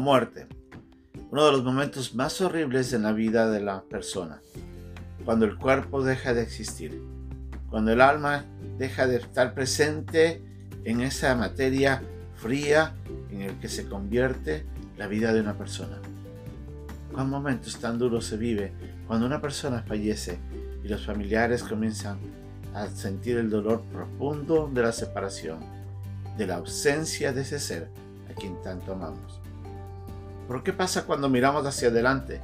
muerte, uno de los momentos más horribles en la vida de la persona, cuando el cuerpo deja de existir, cuando el alma deja de estar presente en esa materia fría en el que se convierte la vida de una persona. ¿Cuán momentos tan duros se vive cuando una persona fallece y los familiares comienzan a sentir el dolor profundo de la separación, de la ausencia de ese ser a quien tanto amamos? ¿Por qué pasa cuando miramos hacia adelante?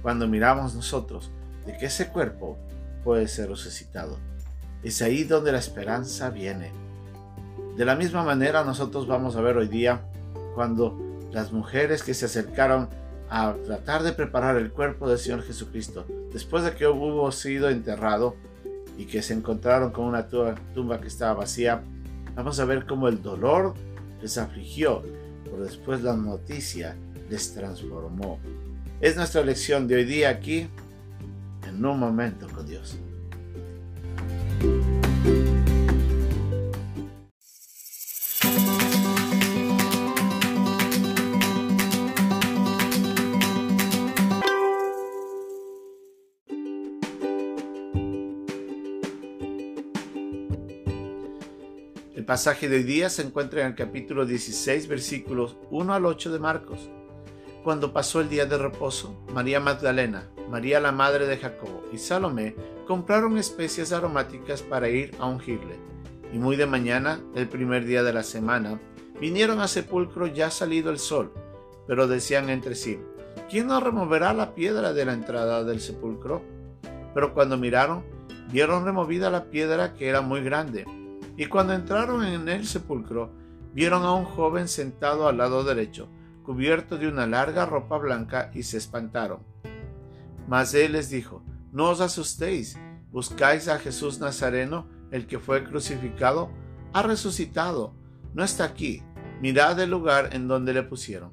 Cuando miramos nosotros de que ese cuerpo puede ser resucitado. Es ahí donde la esperanza viene. De la misma manera nosotros vamos a ver hoy día cuando las mujeres que se acercaron a tratar de preparar el cuerpo del Señor Jesucristo, después de que hubo sido enterrado y que se encontraron con una tumba que estaba vacía, vamos a ver cómo el dolor les afligió, pero después la noticia les transformó. Es nuestra lección de hoy día aquí, en un momento con Dios. pasaje de hoy día se encuentra en el capítulo 16, versículos 1 al 8 de Marcos. Cuando pasó el día de reposo, María Magdalena, María la madre de Jacobo y Salomé compraron especias aromáticas para ir a ungirle. Y muy de mañana, el primer día de la semana, vinieron al sepulcro ya salido el sol, pero decían entre sí, ¿quién nos removerá la piedra de la entrada del sepulcro? Pero cuando miraron, vieron removida la piedra que era muy grande y cuando entraron en el sepulcro, vieron a un joven sentado al lado derecho, cubierto de una larga ropa blanca, y se espantaron. Mas él les dijo, No os asustéis, buscáis a Jesús Nazareno, el que fue crucificado, ha resucitado, no está aquí, mirad el lugar en donde le pusieron.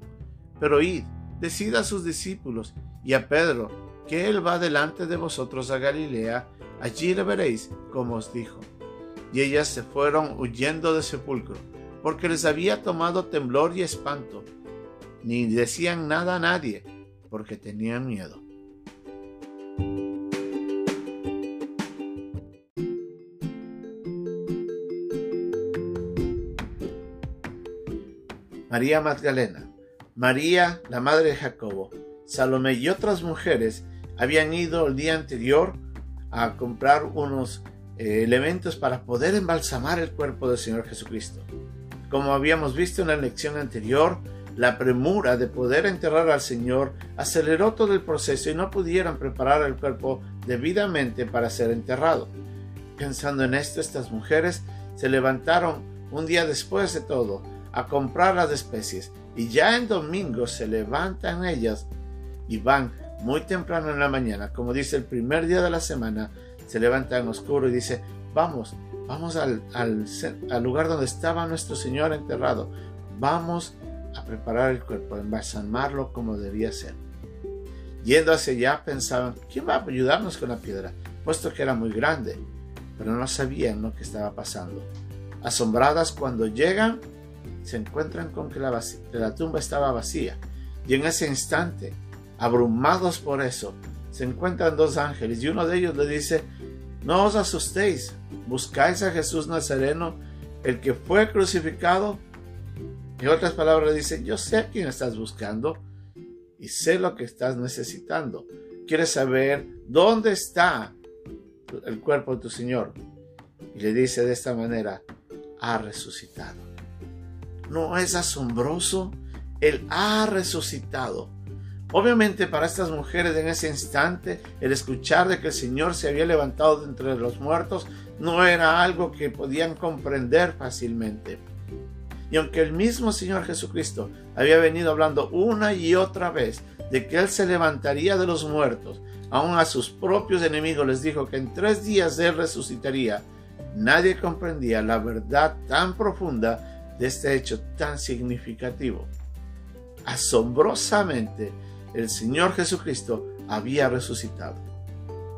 Pero id, decid a sus discípulos y a Pedro, que él va delante de vosotros a Galilea, allí le veréis, como os dijo y ellas se fueron huyendo del sepulcro, porque les había tomado temblor y espanto, ni decían nada a nadie, porque tenían miedo. María Magdalena, María, la madre de Jacobo, Salomé y otras mujeres habían ido el día anterior a comprar unos eh, elementos para poder embalsamar el cuerpo del Señor Jesucristo. Como habíamos visto en la lección anterior, la premura de poder enterrar al Señor aceleró todo el proceso y no pudieron preparar el cuerpo debidamente para ser enterrado. Pensando en esto, estas mujeres se levantaron un día después de todo a comprar las especies y ya en domingo se levantan ellas y van muy temprano en la mañana, como dice el primer día de la semana, se levanta en oscuro y dice, vamos, vamos al, lugar donde estaba nuestro Señor enterrado, vamos a preparar el cuerpo, a embalsamarlo como debía ser. Yendo hacia allá pensaban, ¿quién va a ayudarnos con la piedra? Puesto que era muy grande, pero no sabían lo que estaba pasando. Asombradas cuando llegan, se encuentran con que la, tumba estaba vacía. Y en ese instante, abrumados por eso, se encuentran dos ángeles y uno de ellos le dice, no os asustéis, buscáis a Jesús Nazareno, el que fue crucificado. En otras palabras dice, yo sé a quién estás buscando y sé lo que estás necesitando. Quieres saber dónde está el cuerpo de tu Señor. Y le dice de esta manera, ha resucitado. ¿No es asombroso? Él ha resucitado. Obviamente para estas mujeres en ese instante el escuchar de que el Señor se había levantado de entre los muertos no era algo que podían comprender fácilmente. Y aunque el mismo Señor Jesucristo había venido hablando una y otra vez de que Él se levantaría de los muertos, aun a sus propios enemigos les dijo que en tres días Él resucitaría, nadie comprendía la verdad tan profunda de este hecho tan significativo. Asombrosamente, el Señor Jesucristo había resucitado.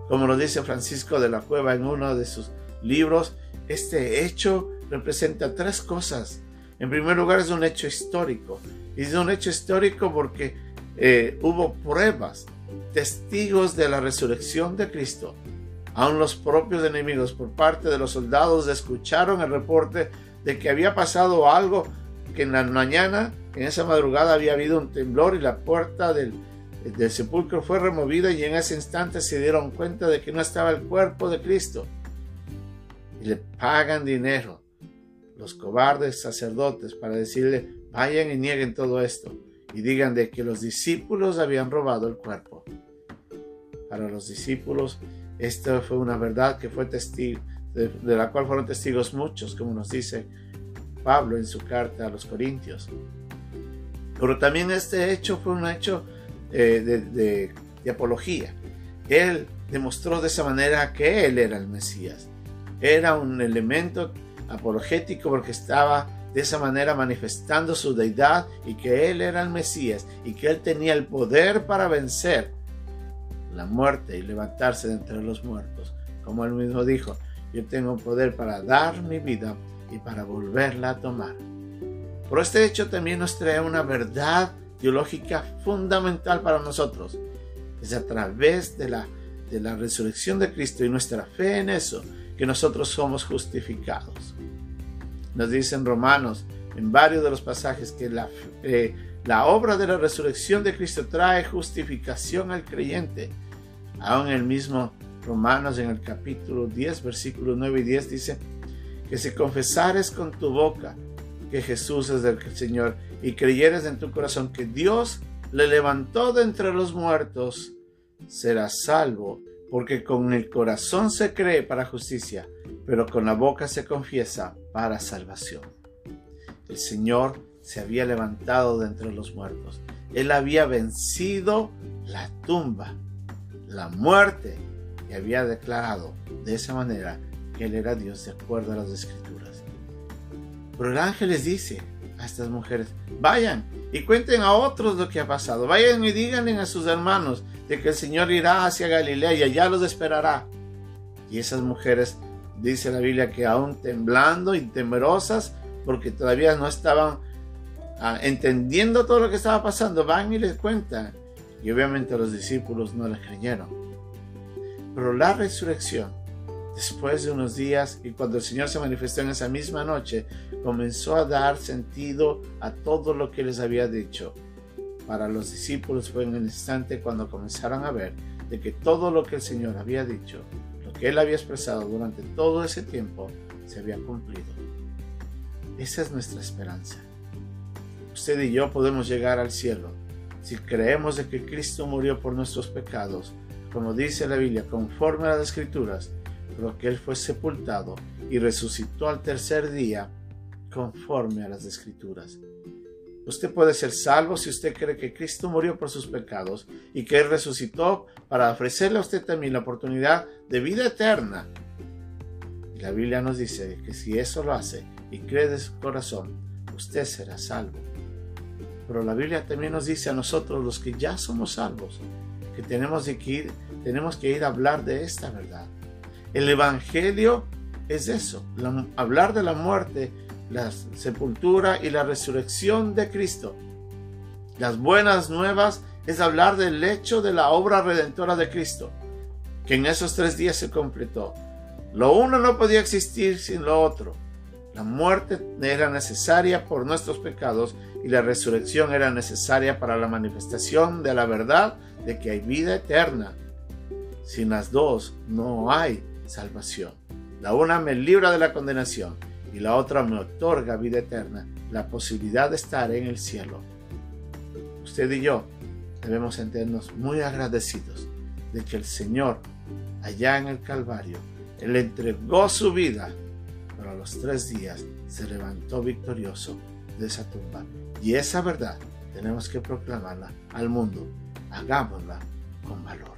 Como lo dice Francisco de la Cueva en uno de sus libros, este hecho representa tres cosas. En primer lugar es un hecho histórico. Y es un hecho histórico porque eh, hubo pruebas, testigos de la resurrección de Cristo. Aún los propios enemigos por parte de los soldados escucharon el reporte de que había pasado algo, que en la mañana, en esa madrugada había habido un temblor y la puerta del, del sepulcro fue removida y en ese instante se dieron cuenta de que no estaba el cuerpo de Cristo. Y le pagan dinero los cobardes sacerdotes para decirle, vayan y nieguen todo esto y digan de que los discípulos habían robado el cuerpo. Para los discípulos, esta fue una verdad que fue testigo, de, la cual fueron testigos muchos, como nos dice Pablo en su carta a los Corintios. Pero también este hecho fue un hecho eh, de, de apología. Él demostró de esa manera que él era el Mesías. Era un elemento apologético porque estaba de esa manera manifestando su deidad y que Él era el Mesías y que Él tenía el poder para vencer la muerte y levantarse de entre los muertos. Como Él mismo dijo, yo tengo poder para dar mi vida y para volverla a tomar. Por este hecho también nos trae una verdad teológica fundamental para nosotros. Es a través de la, de la resurrección de Cristo y nuestra fe en eso que nosotros somos justificados. Nos dicen Romanos en varios de los pasajes que la, eh, la obra de la resurrección de Cristo trae justificación al creyente. Aún el mismo Romanos en el capítulo 10, versículos 9 y 10 dice que si confesares con tu boca que Jesús es el Señor y creyeres en tu corazón que Dios le levantó de entre los muertos, serás salvo porque con el corazón se cree para justicia, pero con la boca se confiesa para salvación. El Señor se había levantado de entre los muertos. Él había vencido la tumba, la muerte, y había declarado de esa manera que Él era Dios de acuerdo a las escrituras. Pero el ángel les dice a estas mujeres, vayan y cuenten a otros lo que ha pasado, vayan y díganle a sus hermanos de que el Señor irá hacia Galilea y allá los esperará. Y esas mujeres, dice la Biblia, que aún temblando y temerosas, porque todavía no estaban ah, entendiendo todo lo que estaba pasando, van y les cuentan. Y obviamente los discípulos no les creyeron. Pero la resurrección, después de unos días y cuando el Señor se manifestó en esa misma noche, comenzó a dar sentido a todo lo que les había dicho para los discípulos fue en el instante cuando comenzaron a ver de que todo lo que el Señor había dicho, lo que Él había expresado durante todo ese tiempo, se había cumplido. Esa es nuestra esperanza. Usted y yo podemos llegar al cielo si creemos de que Cristo murió por nuestros pecados, como dice la Biblia, conforme a las Escrituras, pero que Él fue sepultado y resucitó al tercer día, conforme a las Escrituras. Usted puede ser salvo si usted cree que Cristo murió por sus pecados y que Él resucitó para ofrecerle a usted también la oportunidad de vida eterna. La Biblia nos dice que si eso lo hace y cree de su corazón, usted será salvo. Pero la Biblia también nos dice a nosotros los que ya somos salvos que tenemos que ir, tenemos que ir a hablar de esta verdad. El Evangelio es eso, hablar de la muerte la sepultura y la resurrección de Cristo. Las buenas nuevas es hablar del hecho de la obra redentora de Cristo, que en esos tres días se completó. Lo uno no podía existir sin lo otro. La muerte era necesaria por nuestros pecados y la resurrección era necesaria para la manifestación de la verdad de que hay vida eterna. Sin las dos no hay salvación. La una me libra de la condenación y la otra me otorga vida eterna, la posibilidad de estar en el cielo. Usted y yo debemos sentirnos muy agradecidos de que el Señor, allá en el Calvario, Él entregó su vida, pero a los tres días se levantó victorioso de esa tumba. Y esa verdad tenemos que proclamarla al mundo. Hagámosla con valor.